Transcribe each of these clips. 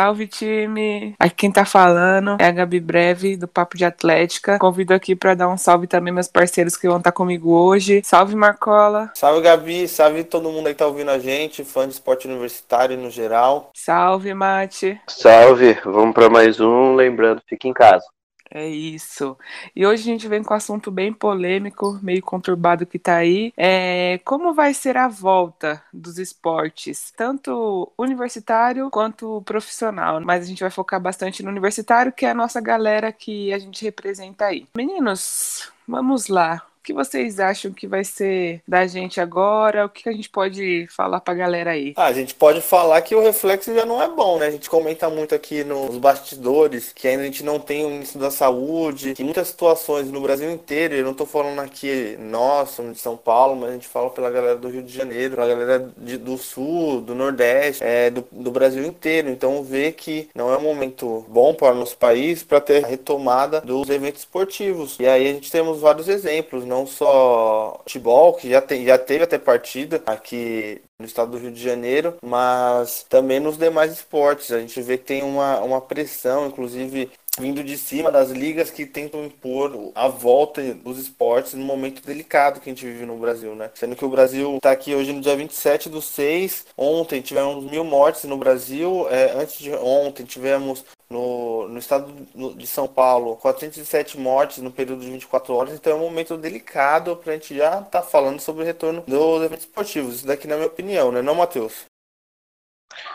Salve time! Aqui quem tá falando é a Gabi Breve do Papo de Atlética. Convido aqui para dar um salve também meus parceiros que vão estar comigo hoje. Salve Marcola! Salve Gabi, salve todo mundo aí que tá ouvindo a gente, fã de esporte universitário no geral. Salve Mate! Salve! Vamos para mais um, lembrando, fique em casa. É isso. E hoje a gente vem com um assunto bem polêmico, meio conturbado que tá aí. É como vai ser a volta dos esportes, tanto universitário quanto profissional. Mas a gente vai focar bastante no universitário, que é a nossa galera que a gente representa aí. Meninos, vamos lá. O que vocês acham que vai ser da gente agora? O que a gente pode falar pra galera aí? Ah, a gente pode falar que o reflexo já não é bom, né? A gente comenta muito aqui nos bastidores que ainda a gente não tem o ministro da saúde, que muitas situações no Brasil inteiro, eu não tô falando aqui nossa, de São Paulo, mas a gente fala pela galera do Rio de Janeiro, pela galera de, do Sul, do Nordeste, é, do, do Brasil inteiro. Então vê que não é um momento bom para o nosso país para ter a retomada dos eventos esportivos. E aí a gente temos vários exemplos não só futebol, que já, tem, já teve até partida aqui no estado do Rio de Janeiro, mas também nos demais esportes. A gente vê que tem uma, uma pressão, inclusive vindo de cima das ligas que tentam impor a volta dos esportes no momento delicado que a gente vive no Brasil, né? Sendo que o Brasil está aqui hoje no dia 27 do 6, ontem tivemos mil mortes no Brasil, é, antes de ontem tivemos no, no estado de São Paulo 407 mortes no período de 24 horas, então é um momento delicado para a gente já estar tá falando sobre o retorno dos eventos esportivos. Isso daqui na minha opinião, né, não, Matheus?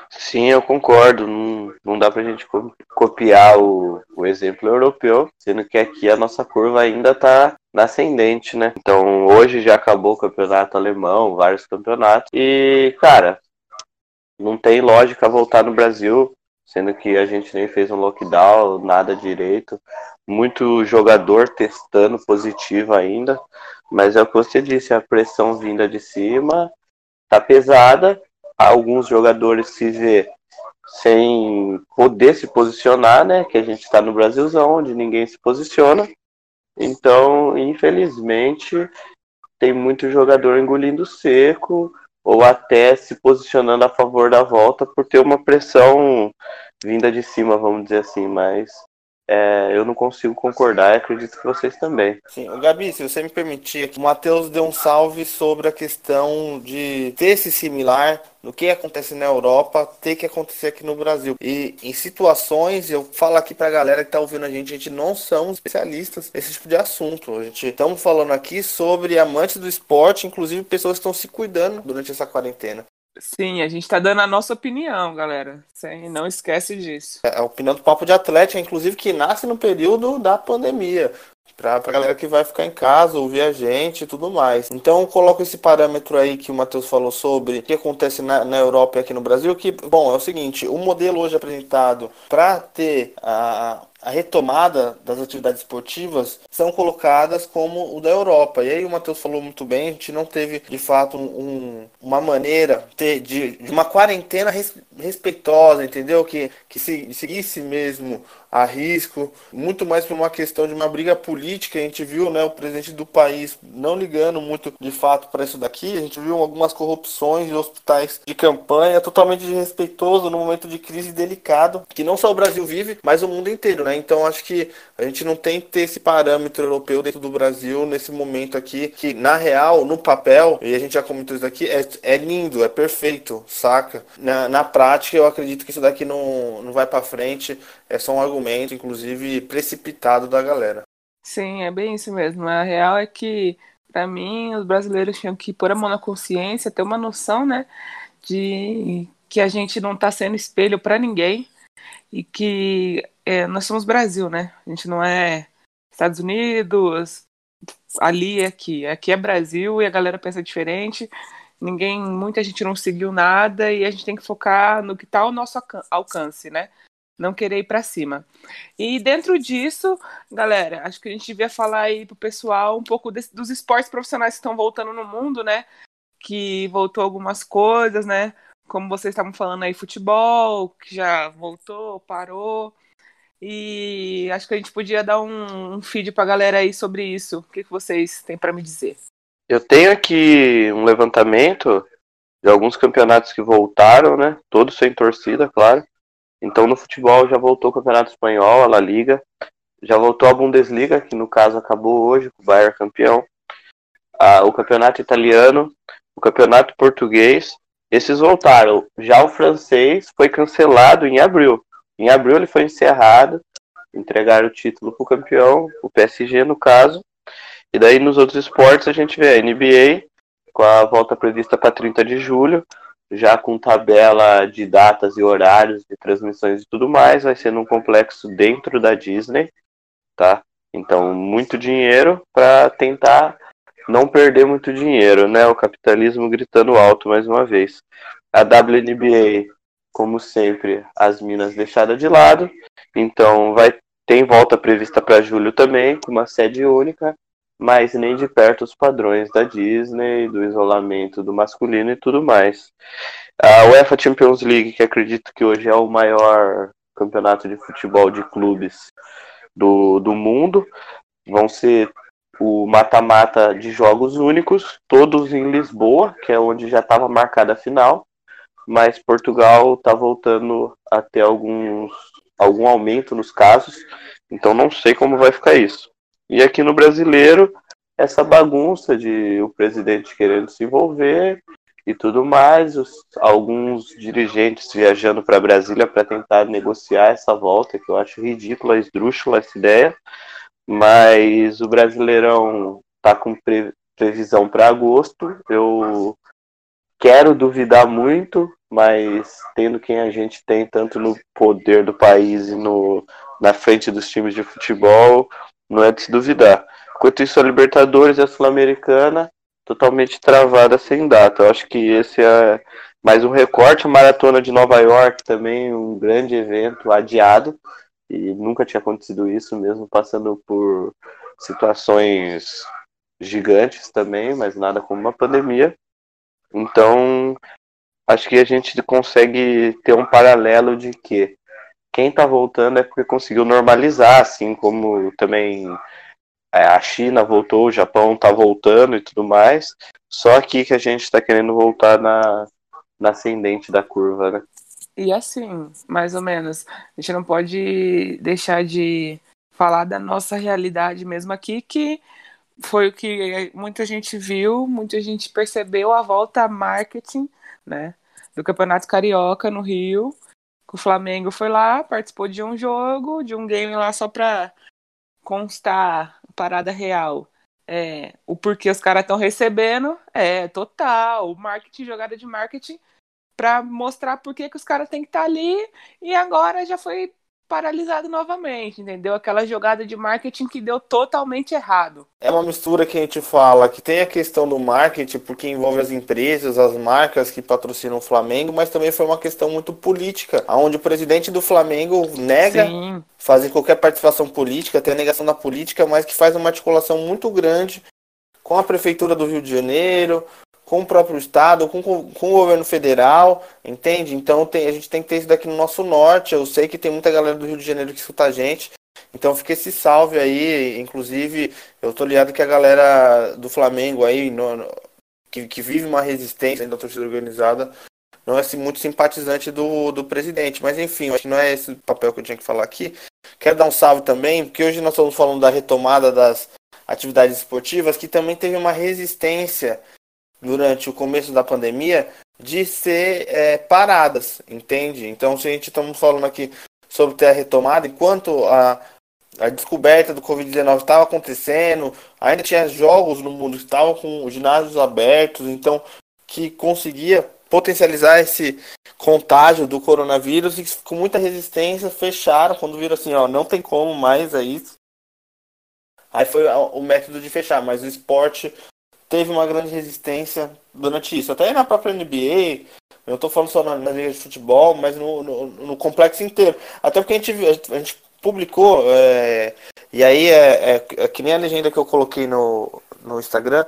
Sim, eu concordo. Não, não dá pra gente copiar o, o exemplo europeu, sendo que aqui a nossa curva ainda tá ascendente, né? Então hoje já acabou o campeonato alemão, vários campeonatos. E, cara, não tem lógica voltar no Brasil, sendo que a gente nem fez um lockdown, nada direito. Muito jogador testando positivo ainda. Mas é o que você disse, a pressão vinda de cima tá pesada alguns jogadores se vê sem poder se posicionar, né? Que a gente está no Brasilzão, onde ninguém se posiciona. Então, infelizmente, tem muito jogador engolindo seco ou até se posicionando a favor da volta por ter uma pressão vinda de cima, vamos dizer assim, mas é, eu não consigo concordar e acredito que vocês também. Sim, Gabi, se você me permitir, o Matheus deu um salve sobre a questão de ter esse similar no que acontece na Europa, ter que acontecer aqui no Brasil. E em situações, eu falo aqui pra galera que tá ouvindo a gente, a gente não somos especialistas nesse tipo de assunto. A gente estamos falando aqui sobre amantes do esporte, inclusive pessoas que estão se cuidando durante essa quarentena. Sim, a gente está dando a nossa opinião, galera. Sem, não esquece disso. É a opinião do Papo de Atlética, inclusive, que nasce no período da pandemia. Pra, pra galera que vai ficar em casa, ouvir a gente e tudo mais. Então eu coloco esse parâmetro aí que o Matheus falou sobre o que acontece na, na Europa e aqui no Brasil, que, bom, é o seguinte, o modelo hoje apresentado para ter a, a retomada das atividades esportivas são colocadas como o da Europa. E aí o Matheus falou muito bem, a gente não teve de fato um, uma maneira de, de, uma quarentena res, respeitosa, entendeu? Que, que se, seguisse mesmo a risco, muito mais por uma questão de uma briga política. A gente viu né, o presidente do país não ligando muito de fato para isso daqui. A gente viu algumas corrupções de hospitais de campanha, totalmente desrespeitoso no momento de crise delicado, que não só o Brasil vive, mas o mundo inteiro. Né? Então acho que a gente não tem que ter esse parâmetro europeu dentro do Brasil nesse momento aqui, que na real, no papel, e a gente já comentou isso aqui, é, é lindo, é perfeito, saca? Na, na prática, eu acredito que isso daqui não, não vai para frente, é só um argumento, inclusive, precipitado da galera. Sim, é bem isso mesmo. A real é que, para mim, os brasileiros tinham que pôr a mão na consciência, ter uma noção, né, de que a gente não está sendo espelho para ninguém e que é, nós somos Brasil, né? A gente não é Estados Unidos, ali e aqui. Aqui é Brasil e a galera pensa diferente. Ninguém, muita gente não seguiu nada e a gente tem que focar no que está ao nosso alcance, né? Não querer ir para cima. E dentro disso, galera, acho que a gente devia falar aí pro pessoal um pouco desse, dos esportes profissionais que estão voltando no mundo, né? Que voltou algumas coisas, né? Como vocês estavam falando aí, futebol, que já voltou, parou. E acho que a gente podia dar um, um feed pra galera aí sobre isso. O que, que vocês têm para me dizer? Eu tenho aqui um levantamento de alguns campeonatos que voltaram, né? Todos sem torcida, claro. Então no futebol já voltou o Campeonato Espanhol, a La Liga, já voltou a Bundesliga, que no caso acabou hoje, o Bayern campeão, ah, o Campeonato Italiano, o Campeonato Português, esses voltaram. Já o francês foi cancelado em abril. Em abril ele foi encerrado, entregaram o título para o campeão, o PSG no caso. E daí nos outros esportes a gente vê a NBA com a volta prevista para 30 de julho, já com tabela de datas e horários de transmissões e tudo mais, vai ser num complexo dentro da Disney, tá? Então, muito dinheiro para tentar não perder muito dinheiro, né? O capitalismo gritando alto mais uma vez. A WNBA, como sempre, as minas deixadas de lado. Então, vai tem volta prevista para julho também, com uma sede única, mas nem de perto os padrões da Disney, do isolamento do masculino e tudo mais. A UEFA Champions League, que acredito que hoje é o maior campeonato de futebol de clubes do, do mundo, vão ser o mata-mata de jogos únicos, todos em Lisboa, que é onde já estava marcada a final, mas Portugal está voltando a ter alguns, algum aumento nos casos, então não sei como vai ficar isso. E aqui no brasileiro, essa bagunça de o presidente querendo se envolver e tudo mais, os, alguns dirigentes viajando para Brasília para tentar negociar essa volta, que eu acho ridícula, esdrúxula essa ideia, mas o Brasileirão tá com pre, previsão para agosto. Eu quero duvidar muito, mas tendo quem a gente tem, tanto no poder do país e no, na frente dos times de futebol, não é de se duvidar. Enquanto isso, a Libertadores e a Sul-Americana totalmente travada sem data. Eu acho que esse é mais um recorte. A Maratona de Nova York também, um grande evento adiado e nunca tinha acontecido isso, mesmo passando por situações gigantes também, mas nada como uma pandemia. Então, acho que a gente consegue ter um paralelo de que quem está voltando é porque conseguiu normalizar, assim como também é, a China voltou, o Japão está voltando e tudo mais. Só aqui que a gente está querendo voltar na, na ascendente da curva, né? E assim, mais ou menos, a gente não pode deixar de falar da nossa realidade mesmo aqui, que foi o que muita gente viu, muita gente percebeu a volta marketing, né, do Campeonato Carioca no Rio. O Flamengo foi lá, participou de um jogo, de um game lá só para constar parada real. É, o porquê os caras estão recebendo é total, marketing, jogada de marketing para mostrar por que, que os caras têm que estar tá ali e agora já foi paralisado novamente, entendeu? Aquela jogada de marketing que deu totalmente errado. É uma mistura que a gente fala, que tem a questão do marketing, porque envolve as empresas, as marcas que patrocinam o Flamengo, mas também foi uma questão muito política, onde o presidente do Flamengo nega Sim. fazer qualquer participação política, tem a negação da política, mas que faz uma articulação muito grande com a prefeitura do Rio de Janeiro, com o próprio Estado, com, com, o governo federal, entende? Então tem, a gente tem que ter isso daqui no nosso norte. Eu sei que tem muita galera do Rio de Janeiro que escuta a gente. Então fica esse salve aí. Inclusive, eu tô ligado que a galera do Flamengo aí, no, no, que, que vive uma resistência da torcida organizada, não é assim, muito simpatizante do, do presidente. Mas enfim, acho que não é esse o papel que eu tinha que falar aqui. Quero dar um salve também, porque hoje nós estamos falando da retomada das atividades esportivas, que também teve uma resistência durante o começo da pandemia de ser é, paradas, entende? Então, se a gente estamos falando aqui sobre ter a retomada, enquanto a, a descoberta do Covid-19 estava acontecendo, ainda tinha jogos no mundo que estavam com ginásios abertos, então que conseguia potencializar esse contágio do coronavírus e com muita resistência fecharam quando viram assim, ó, não tem como mais é isso. Aí foi o método de fechar, mas o esporte teve uma grande resistência durante isso. Até na própria NBA, eu estou falando só na, na, liga de futebol, mas no, no, no, complexo inteiro. Até porque a gente, a gente publicou, é, e aí é, é, é, que nem a legenda que eu coloquei no, no Instagram,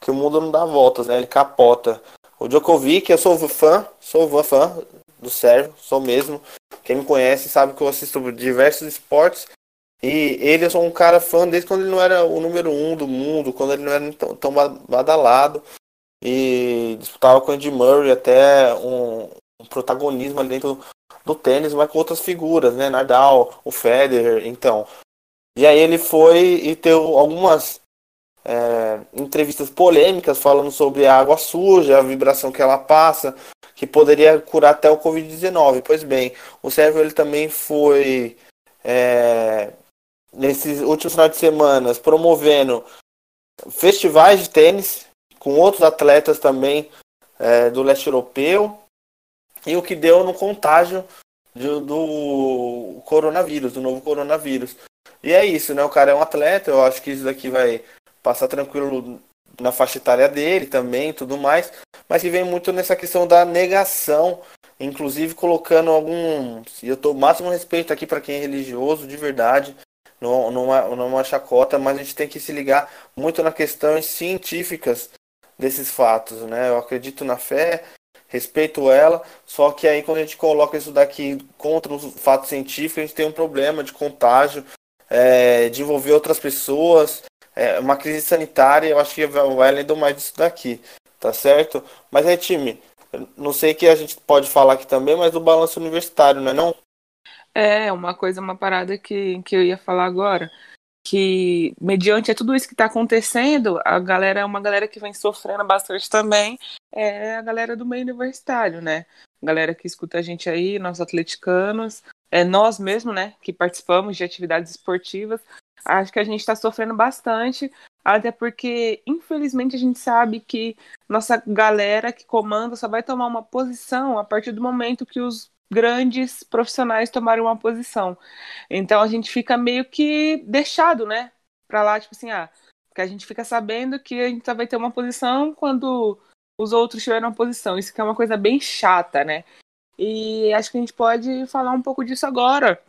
que o mundo não dá voltas, né? Ele capota. O Djokovic, eu sou fã, sou fã do Sérgio, sou mesmo. Quem me conhece sabe que eu assisto diversos esportes e ele sou um cara fã desde quando ele não era o número um do mundo, quando ele não era tão, tão badalado. E disputava com o Andy Murray até um, um protagonismo ali dentro do tênis, mas com outras figuras, né? Nadal, o Federer, então. E aí ele foi e teve algumas é, entrevistas polêmicas falando sobre a água suja, a vibração que ela passa, que poderia curar até o Covid-19. Pois bem, o Sérgio ele também foi é, nesses últimos finais de semana promovendo festivais de tênis com outros atletas também é, do leste europeu e o que deu no contágio do, do coronavírus, do novo coronavírus. E é isso, né? O cara é um atleta, eu acho que isso daqui vai passar tranquilo na faixa etária dele também, tudo mais, mas que vem muito nessa questão da negação, inclusive colocando algum, eu tô máximo respeito aqui para quem é religioso de verdade, não, não, é, não é uma chacota, mas a gente tem que se ligar muito nas questões científicas desses fatos, né? Eu acredito na fé, respeito ela, só que aí quando a gente coloca isso daqui contra os fatos científicos, a gente tem um problema de contágio, é, de envolver outras pessoas, é, uma crise sanitária, eu acho que vai além do mais disso daqui, tá certo? Mas aí, time, não sei que a gente pode falar aqui também, mas do balanço universitário, não é não? É, uma coisa, uma parada que, que eu ia falar agora, que mediante tudo isso que está acontecendo, a galera é uma galera que vem sofrendo bastante também, é a galera do meio universitário, né? A galera que escuta a gente aí, nós atleticanos, é nós mesmo, né, que participamos de atividades esportivas, acho que a gente está sofrendo bastante, até porque, infelizmente, a gente sabe que nossa galera que comanda só vai tomar uma posição a partir do momento que os grandes profissionais tomarem uma posição. Então a gente fica meio que deixado, né? Pra lá, tipo assim, ah, porque a gente fica sabendo que a gente só vai ter uma posição quando os outros tiverem uma posição. Isso que é uma coisa bem chata, né? E acho que a gente pode falar um pouco disso agora.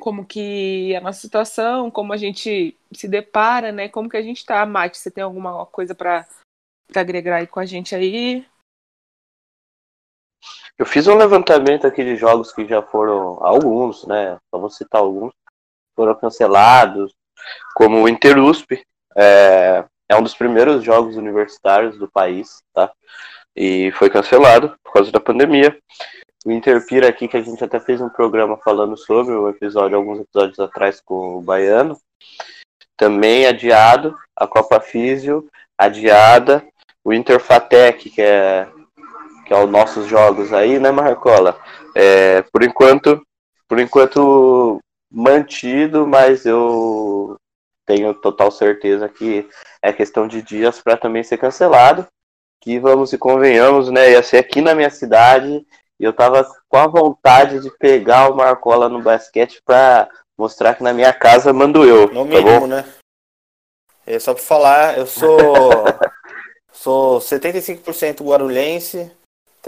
Como que a nossa situação, como a gente se depara, né? Como que a gente tá. Mate, você tem alguma coisa para agregar aí com a gente aí? Eu fiz um levantamento aqui de jogos que já foram alguns, né? Só vou citar alguns. Foram cancelados, como o Interusp, é, é um dos primeiros jogos universitários do país, tá? E foi cancelado por causa da pandemia. O Interpira aqui, que a gente até fez um programa falando sobre o episódio, alguns episódios atrás com o Baiano. Também adiado, a Copa Físio, adiada, o Interfatec, que é que é os nossos jogos aí, né, Marcola? É, por enquanto, por enquanto mantido, mas eu tenho total certeza que é questão de dias para também ser cancelado. Que vamos e convenhamos, né? Ia ser aqui na minha cidade e eu tava com a vontade de pegar o Marcola no basquete para mostrar que na minha casa mando eu. No tá mínimo, bom? né? É só para falar, eu sou sou 75% guarulhense,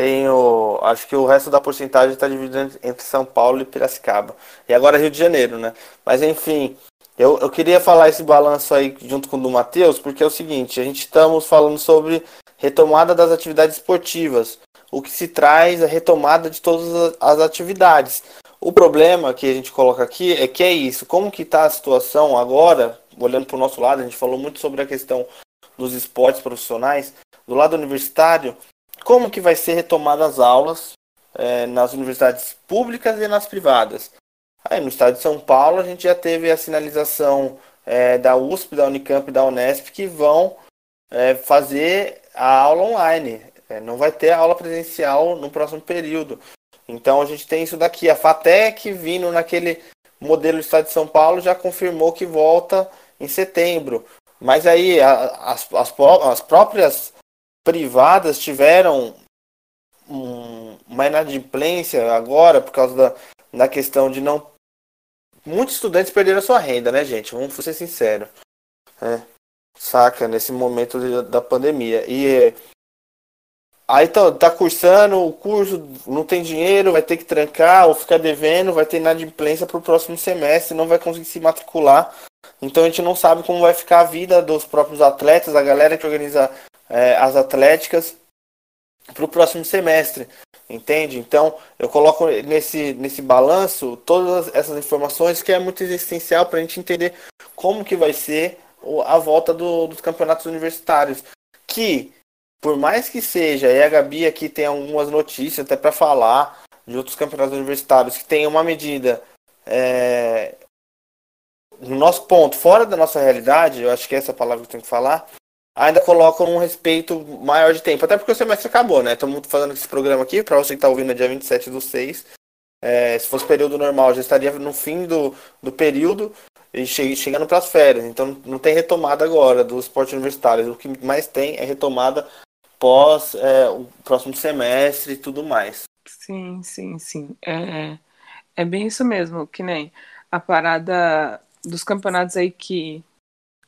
tenho. Acho que o resto da porcentagem está dividido entre São Paulo e Piracicaba. E agora Rio de Janeiro, né? Mas enfim, eu, eu queria falar esse balanço aí junto com o do Matheus, porque é o seguinte, a gente estamos falando sobre retomada das atividades esportivas. O que se traz a retomada de todas as atividades. O problema que a gente coloca aqui é que é isso. Como que está a situação agora, olhando para o nosso lado, a gente falou muito sobre a questão dos esportes profissionais. Do lado universitário, como que vai ser retomadas as aulas é, nas universidades públicas e nas privadas. Aí no estado de São Paulo a gente já teve a sinalização é, da USP, da Unicamp e da Unesp que vão é, fazer a aula online. É, não vai ter aula presencial no próximo período. Então a gente tem isso daqui. A FATEC vindo naquele modelo do estado de São Paulo já confirmou que volta em setembro. Mas aí a, as, as, as próprias privadas tiveram um, uma inadimplência agora por causa da, da questão de não. Muitos estudantes perderam sua renda, né, gente? Vamos ser sinceros. É, saca, nesse momento de, da pandemia. E aí tá, tá cursando o curso, não tem dinheiro, vai ter que trancar ou ficar devendo, vai ter inadimplência para o próximo semestre, não vai conseguir se matricular. Então a gente não sabe como vai ficar a vida dos próprios atletas, a galera que organiza é, as atléticas para o próximo semestre, entende? Então eu coloco nesse, nesse balanço todas essas informações que é muito essencial para a gente entender como que vai ser a volta do, dos campeonatos universitários, que por mais que seja, e a Gabi aqui tem algumas notícias até para falar de outros campeonatos universitários que tem uma medida é, no nosso ponto, fora da nossa realidade, eu acho que é essa palavra que eu tenho que falar, ainda colocam um respeito maior de tempo. Até porque o semestre acabou, né? Estamos fazendo esse programa aqui, para você que está ouvindo, é dia 27 do 6. É, se fosse período normal, já estaria no fim do, do período e che chegando para as férias. Então não tem retomada agora do esporte universitário. O que mais tem é retomada pós é, o próximo semestre e tudo mais. Sim, sim, sim. É, é bem isso mesmo, que nem a parada dos campeonatos aí que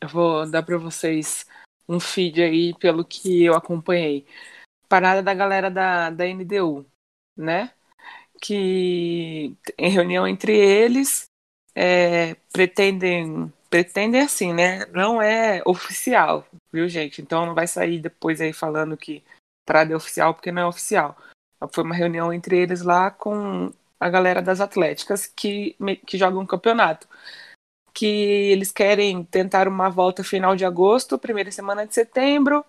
eu vou dar para vocês um feed aí pelo que eu acompanhei. Parada da galera da, da NDU, né? Que em reunião entre eles é, pretendem pretendem assim, né? Não é oficial, viu, gente? Então não vai sair depois aí falando que parada é oficial porque não é oficial. Foi uma reunião entre eles lá com a galera das atléticas que, que jogam um campeonato que eles querem tentar uma volta final de agosto, primeira semana de setembro.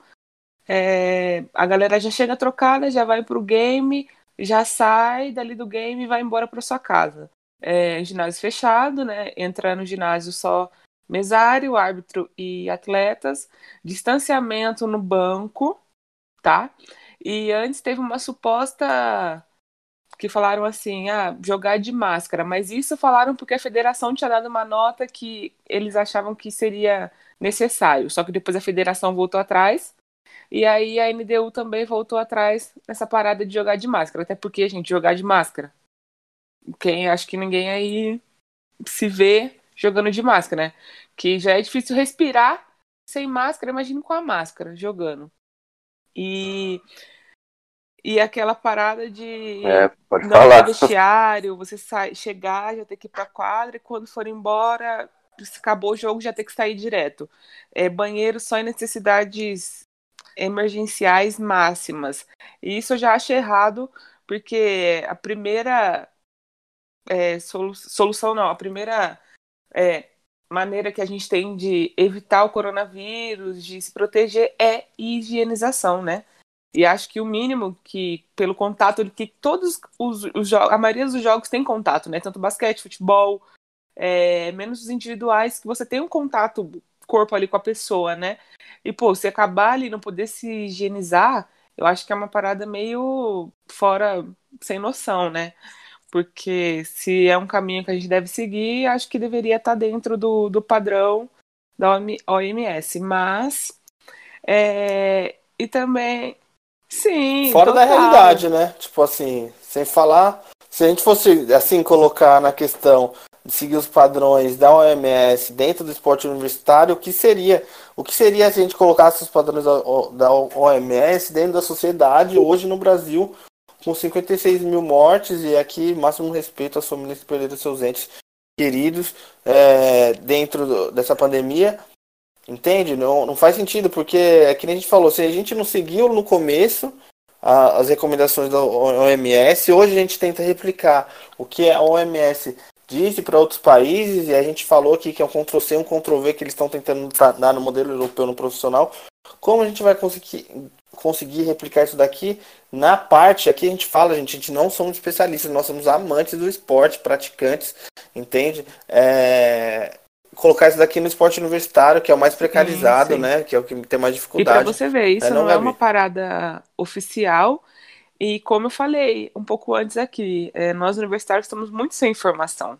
É, a galera já chega trocada, já vai pro game, já sai dali do game e vai embora para sua casa. É, ginásio fechado, né? Entra no ginásio só mesário, árbitro e atletas, distanciamento no banco, tá? E antes teve uma suposta que falaram assim, ah, jogar de máscara, mas isso falaram porque a federação tinha dado uma nota que eles achavam que seria necessário, só que depois a federação voltou atrás, e aí a NDU também voltou atrás nessa parada de jogar de máscara, até porque, gente, jogar de máscara, quem, acho que ninguém aí se vê jogando de máscara, né, que já é difícil respirar sem máscara, imagine com a máscara, jogando. E e aquela parada de é, pode não falar. vestiário, você sai, chegar, já ter que ir pra quadra, e quando for embora, se acabou o jogo, já ter que sair direto. É, banheiro só em necessidades emergenciais máximas. E isso eu já acho errado, porque a primeira é, solu solução, não, a primeira é, maneira que a gente tem de evitar o coronavírus, de se proteger, é higienização, né? E acho que o mínimo que, pelo contato, que todos os, os jogos, a maioria dos jogos tem contato, né? Tanto basquete, futebol, é, menos os individuais, que você tem um contato corpo ali com a pessoa, né? E, pô, se acabar ali não poder se higienizar, eu acho que é uma parada meio fora, sem noção, né? Porque se é um caminho que a gente deve seguir, acho que deveria estar dentro do, do padrão da OMS. Mas, é, e também Sim. Fora da realidade, né? Tipo assim, sem falar. Se a gente fosse assim colocar na questão de seguir os padrões da OMS dentro do esporte universitário, o que seria? O que seria se a gente colocasse os padrões da OMS dentro da sociedade hoje no Brasil, com 56 mil mortes e aqui máximo respeito às famílias que perderam seus entes queridos é, dentro dessa pandemia Entende? Não, não faz sentido, porque é que nem a gente falou, se a gente não seguiu no começo a, as recomendações da OMS, hoje a gente tenta replicar o que a OMS disse para outros países, e a gente falou aqui que é um Ctrl-C, um Ctrl-V que eles estão tentando dar no modelo europeu no profissional. Como a gente vai conseguir, conseguir replicar isso daqui na parte, aqui a gente fala, gente, a gente não somos especialistas, nós somos amantes do esporte, praticantes, entende? É, colocar isso daqui no esporte universitário, que é o mais precarizado, sim, sim. né? Que é o que tem mais dificuldade. E pra você ver, isso é, não, não é uma parada oficial. E como eu falei um pouco antes aqui, é, nós universitários estamos muito sem informação.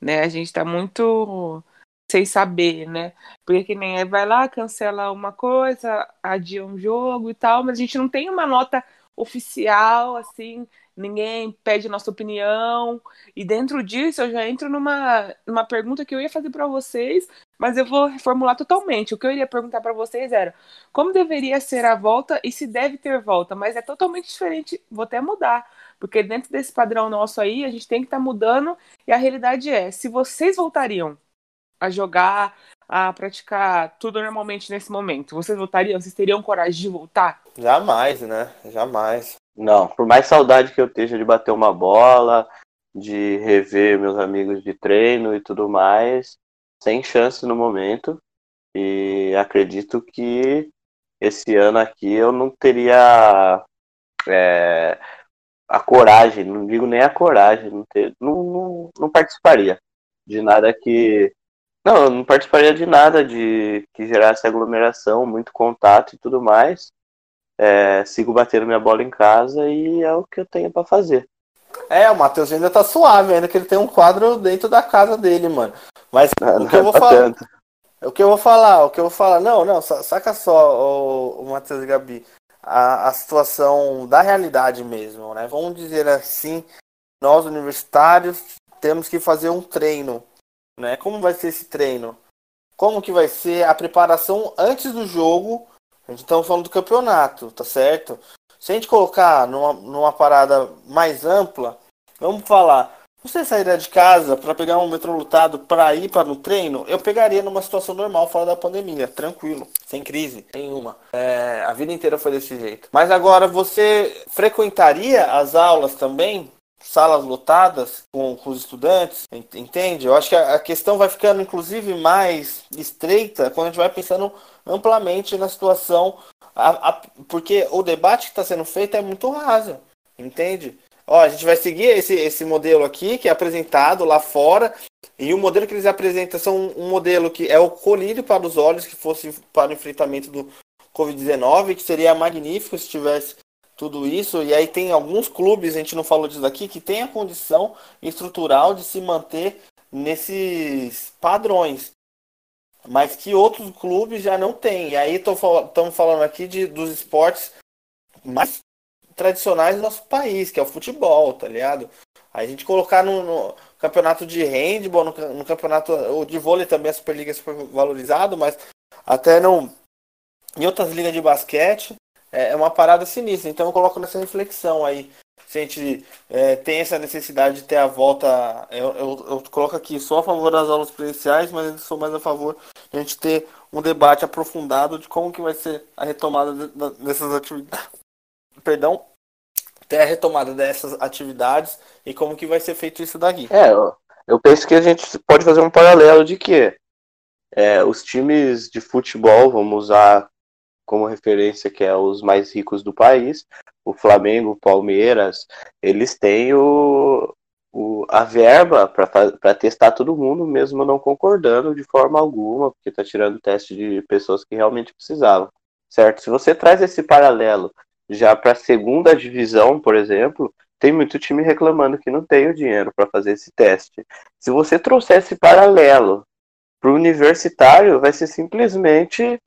Né? A gente está muito sem saber, né? Porque que nem vai lá, cancela uma coisa, adia um jogo e tal, mas a gente não tem uma nota oficial, assim, ninguém pede nossa opinião. E dentro disso eu já entro numa, numa pergunta que eu ia fazer para vocês, mas eu vou reformular totalmente. O que eu iria perguntar para vocês era como deveria ser a volta e se deve ter volta, mas é totalmente diferente, vou até mudar. Porque dentro desse padrão nosso aí, a gente tem que estar tá mudando, e a realidade é: se vocês voltariam a jogar, a praticar tudo normalmente nesse momento, vocês voltariam? Vocês teriam coragem de voltar? Jamais, né? Jamais. Não, por mais saudade que eu esteja de bater uma bola, de rever meus amigos de treino e tudo mais, sem chance no momento. E acredito que esse ano aqui eu não teria é, a coragem, não digo nem a coragem, não, ter, não, não, não participaria de nada que. Não, eu não participaria de nada de que gerasse aglomeração, muito contato e tudo mais. É, sigo batendo minha bola em casa e é o que eu tenho para fazer. É, o Matheus ainda tá suave, ainda que ele tem um quadro dentro da casa dele, mano. Mas não, o que eu vou falar. O que eu vou falar, o que eu vou falar. Não, não, saca só, o, o Matheus e Gabi. A, a situação da realidade mesmo, né? Vamos dizer assim, nós universitários temos que fazer um treino, né? Como vai ser esse treino? Como que vai ser a preparação antes do jogo? A gente está falando do campeonato, tá certo? Se a gente colocar numa, numa parada mais ampla, vamos falar, você sairia de casa para pegar um metrô lotado para ir para no treino? Eu pegaria numa situação normal, fora da pandemia, tranquilo, sem crise nenhuma. É, a vida inteira foi desse jeito. Mas agora, você frequentaria as aulas também? Salas lotadas com, com os estudantes, entende? Eu acho que a, a questão vai ficando, inclusive, mais estreita quando a gente vai pensando amplamente na situação, a, a, porque o debate que está sendo feito é muito raso, entende? Ó, a gente vai seguir esse, esse modelo aqui, que é apresentado lá fora, e o modelo que eles apresentam são um, modelo que é o colírio para os olhos, que fosse para o enfrentamento do Covid-19, que seria magnífico se tivesse tudo isso. E aí tem alguns clubes, a gente não falou disso aqui, que tem a condição estrutural de se manter nesses padrões. Mas que outros clubes já não têm. E aí estamos falando aqui de, dos esportes mais tradicionais do nosso país, que é o futebol, tá ligado? A gente colocar no, no campeonato de handball, no, no, campeonato o de vôlei também a Superliga é super valorizado, mas até no, em outras ligas de basquete é, é uma parada sinistra. Então eu coloco nessa reflexão aí. Se a gente é, tem essa necessidade de ter a volta, eu, eu, eu, coloco aqui só a favor das aulas presenciais, mas eu sou mais a favor de a gente ter um debate aprofundado de como que vai ser a retomada dessas atividades perdão, ter a retomada dessas atividades e como que vai ser feito isso daqui. É, eu penso que a gente pode fazer um paralelo de que é, os times de futebol, vamos usar como referência que é os mais ricos do país, o Flamengo, o Palmeiras, eles têm o, o a verba para testar todo mundo, mesmo não concordando de forma alguma, porque está tirando teste de pessoas que realmente precisavam, certo? Se você traz esse paralelo já para a segunda divisão, por exemplo, tem muito time reclamando que não tem o dinheiro para fazer esse teste. Se você trouxer esse paralelo para o universitário, vai ser simplesmente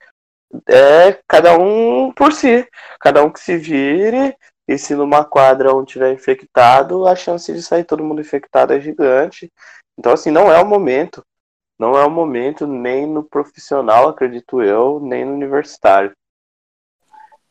é, cada um por si. Cada um que se vire, e se numa quadra onde tiver infectado, a chance de sair todo mundo infectado é gigante. Então, assim, não é o momento. Não é o momento nem no profissional, acredito eu, nem no universitário.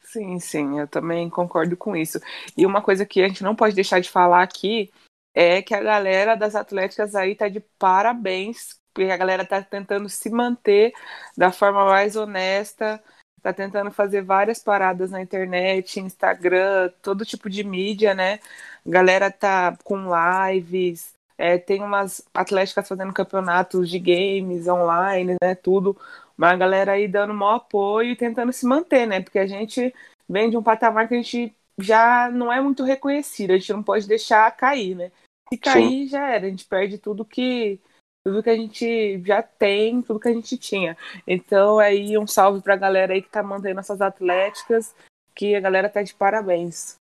Sim, sim, eu também concordo com isso. E uma coisa que a gente não pode deixar de falar aqui é que a galera das atléticas aí tá de parabéns, porque a galera tá tentando se manter da forma mais honesta, tá tentando fazer várias paradas na internet, Instagram, todo tipo de mídia, né? A galera tá com lives, é, tem umas atléticas fazendo campeonatos de games online, né? Tudo mas a galera aí dando maior apoio e tentando se manter, né? Porque a gente vem de um patamar que a gente já não é muito reconhecido, a gente não pode deixar cair, né? Se cair, Sim. já era, a gente perde tudo que tudo que a gente já tem, tudo que a gente tinha. Então aí um salve pra galera aí que tá mantendo essas atléticas, que a galera tá de parabéns.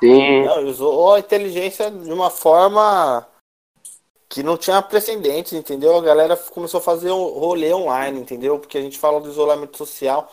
Sim. Não, usou a inteligência de uma forma que não tinha precedentes, entendeu? A galera começou a fazer um rolê online, entendeu? Porque a gente fala do isolamento social,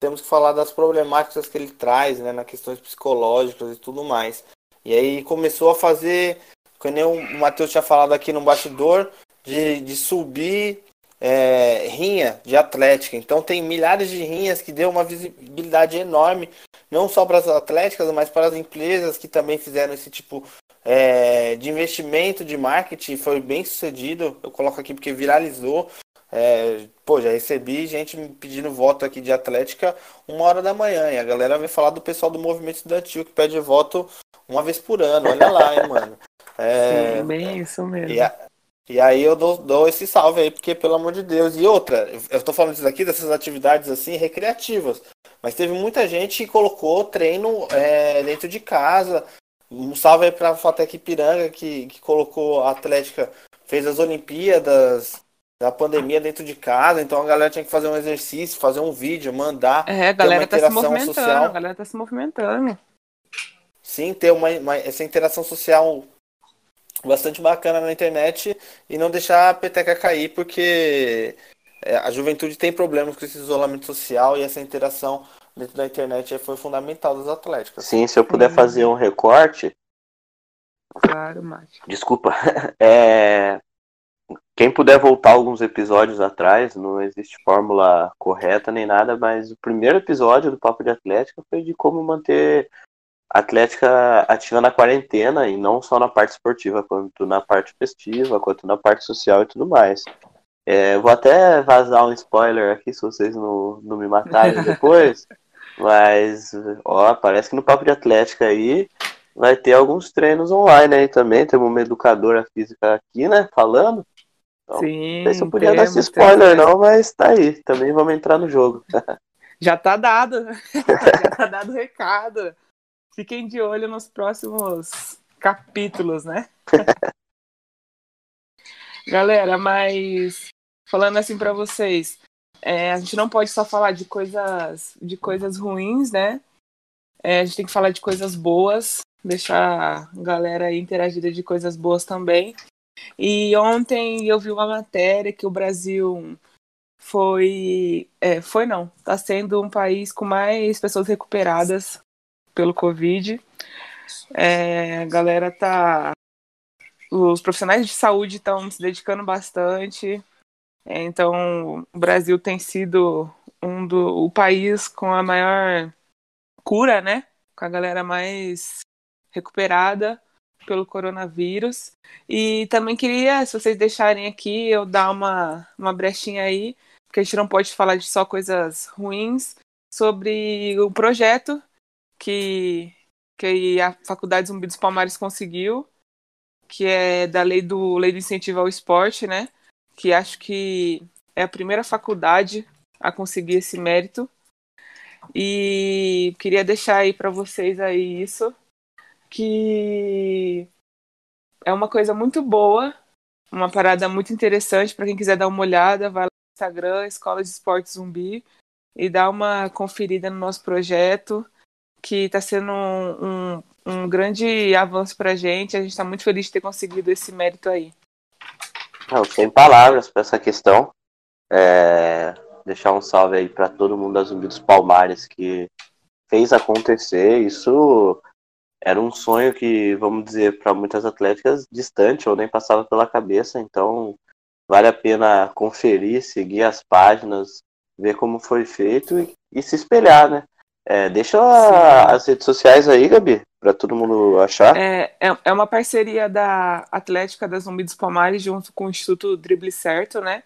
temos que falar das problemáticas que ele traz, né, na questões psicológicas e tudo mais. E aí começou a fazer, como o Matheus tinha falado aqui no bastidor, de, de subir é, rinha de atlética. Então tem milhares de rinhas que deu uma visibilidade enorme, não só para as atléticas, mas para as empresas que também fizeram esse tipo é, de investimento de marketing foi bem sucedido. Eu coloco aqui porque viralizou. É, pô, já recebi gente me pedindo voto aqui de Atlética uma hora da manhã. E a galera vem falar do pessoal do movimento estudantil que pede voto uma vez por ano. Olha lá, hein, mano. É, Sim, bem isso mesmo. E, a, e aí eu dou, dou, esse salve aí, porque, pelo amor de Deus. E outra, eu tô falando isso aqui, dessas atividades assim, recreativas. Mas teve muita gente que colocou treino é, dentro de casa, Um salve aí pra Fatec Piranga, que, que colocou a Atlética, fez as Olimpíadas da pandemia dentro de casa, então a galera tinha que fazer um exercício, fazer um vídeo, mandar. É, a galera tá se movimentando, social. a galera tá se movimentando. Sim, ter uma, uma, essa interação social bastante bacana na internet e não deixar a peteca cair, porque é, a juventude tem problemas com esse isolamento social e essa interação dentro da internet foi fundamental dos atléticos. Sim, se eu puder fazer um recorte. Claro, Mate. Desculpa. É, quem puder voltar alguns episódios atrás, não existe fórmula correta nem nada, mas o primeiro episódio do Papo de Atlética foi de como manter a Atlética ativa na quarentena, e não só na parte esportiva, quanto na parte festiva, quanto na parte social e tudo mais. É, vou até vazar um spoiler aqui, se vocês não, não me matarem depois, mas, ó, parece que no Papo de Atlética aí vai ter alguns treinos online aí também, temos uma educadora física aqui, né, falando, então, Sim, não sei se eu podia dar esse spoiler, não, mas tá aí. Também vamos entrar no jogo. Já tá dado. Já tá dado o recado. Fiquem de olho nos próximos capítulos, né? Galera, mas falando assim para vocês, é, a gente não pode só falar de coisas de coisas ruins, né? É, a gente tem que falar de coisas boas, deixar a galera interagida de coisas boas também. E ontem eu vi uma matéria que o Brasil foi. É, foi não, está sendo um país com mais pessoas recuperadas pelo Covid. É, a galera tá. Os profissionais de saúde estão se dedicando bastante. É, então, o Brasil tem sido um do, o país com a maior cura, né? Com a galera mais recuperada pelo coronavírus. E também queria, se vocês deixarem aqui, eu dar uma, uma brechinha aí, porque a gente não pode falar de só coisas ruins, sobre o projeto que, que a Faculdade Zumbi dos Palmares conseguiu, que é da lei do, lei do incentivo ao esporte, né? Que acho que é a primeira faculdade a conseguir esse mérito. E queria deixar aí para vocês aí isso que é uma coisa muito boa, uma parada muito interessante para quem quiser dar uma olhada, vai lá no Instagram, Escola de Esportes Zumbi, e dá uma conferida no nosso projeto, que está sendo um, um, um, grande avanço para a gente. A gente está muito feliz de ter conseguido esse mérito aí. Não, sem palavras para essa questão. É, deixar um salve aí para todo mundo da Zumbi dos Palmares que fez acontecer. Isso era um sonho que, vamos dizer, para muitas atléticas distante ou nem passava pela cabeça, então vale a pena conferir, seguir as páginas, ver como foi feito e, e se espelhar, né? É, deixa as redes sociais aí, Gabi, para todo mundo achar. É, é, é, uma parceria da Atlética da Zumbi dos Palmares junto com o Instituto Drible Certo, né?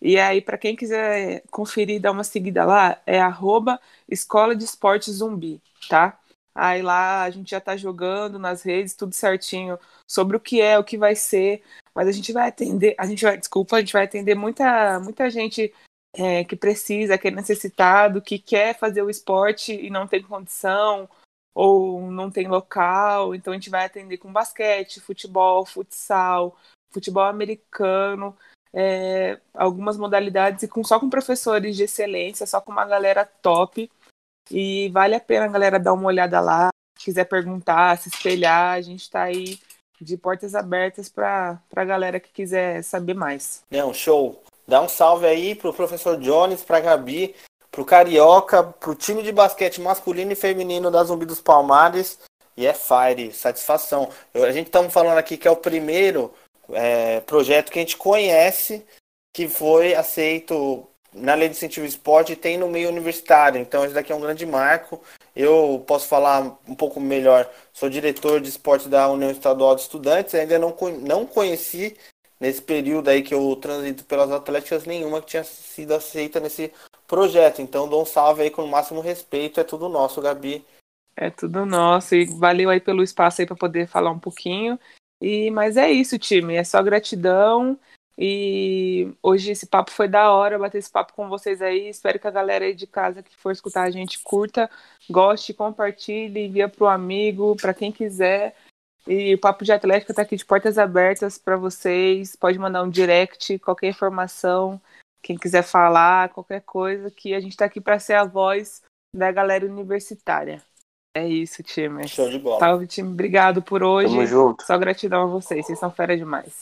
E aí, para quem quiser conferir, dar uma seguida lá, é arroba Escola de Esportes Zumbi, tá? Aí lá a gente já está jogando nas redes tudo certinho sobre o que é, o que vai ser, mas a gente vai atender, a gente vai, desculpa, a gente vai atender muita, muita gente é, que precisa, que é necessitado, que quer fazer o esporte e não tem condição ou não tem local, então a gente vai atender com basquete, futebol, futsal, futebol americano, é, algumas modalidades e com, só com professores de excelência, só com uma galera top e vale a pena, galera, dar uma olhada lá. Se quiser perguntar, se espelhar, a gente está aí de portas abertas para a galera que quiser saber mais. Não, show. Dá um salve aí pro professor Jones, pra Gabi, pro Carioca, pro time de basquete masculino e feminino da Zumbi dos Palmares. E é fire, satisfação. Eu, a gente estamos falando aqui que é o primeiro é, projeto que a gente conhece que foi aceito na lei de incentivo esporte tem no meio universitário. Então, esse daqui é um grande marco. Eu posso falar um pouco melhor. Sou diretor de esporte da União Estadual de Estudantes. Ainda não, não conheci, nesse período aí que eu transito pelas atléticas, nenhuma que tinha sido aceita nesse projeto. Então, dou um salve aí com o máximo respeito. É tudo nosso, Gabi. É tudo nosso. E valeu aí pelo espaço aí para poder falar um pouquinho. E, mas é isso, time. É só gratidão. E hoje esse papo foi da hora, bater esse papo com vocês aí. Espero que a galera aí de casa que for escutar a gente curta, goste, compartilhe, envia para o amigo, para quem quiser. E o Papo de Atlética está aqui de portas abertas para vocês. Pode mandar um direct, qualquer informação, quem quiser falar, qualquer coisa, que a gente está aqui para ser a voz da galera universitária. É isso, time. Show de bola. Salve, time. Obrigado por hoje. Tamo junto. Só gratidão a vocês. Vocês são fera demais.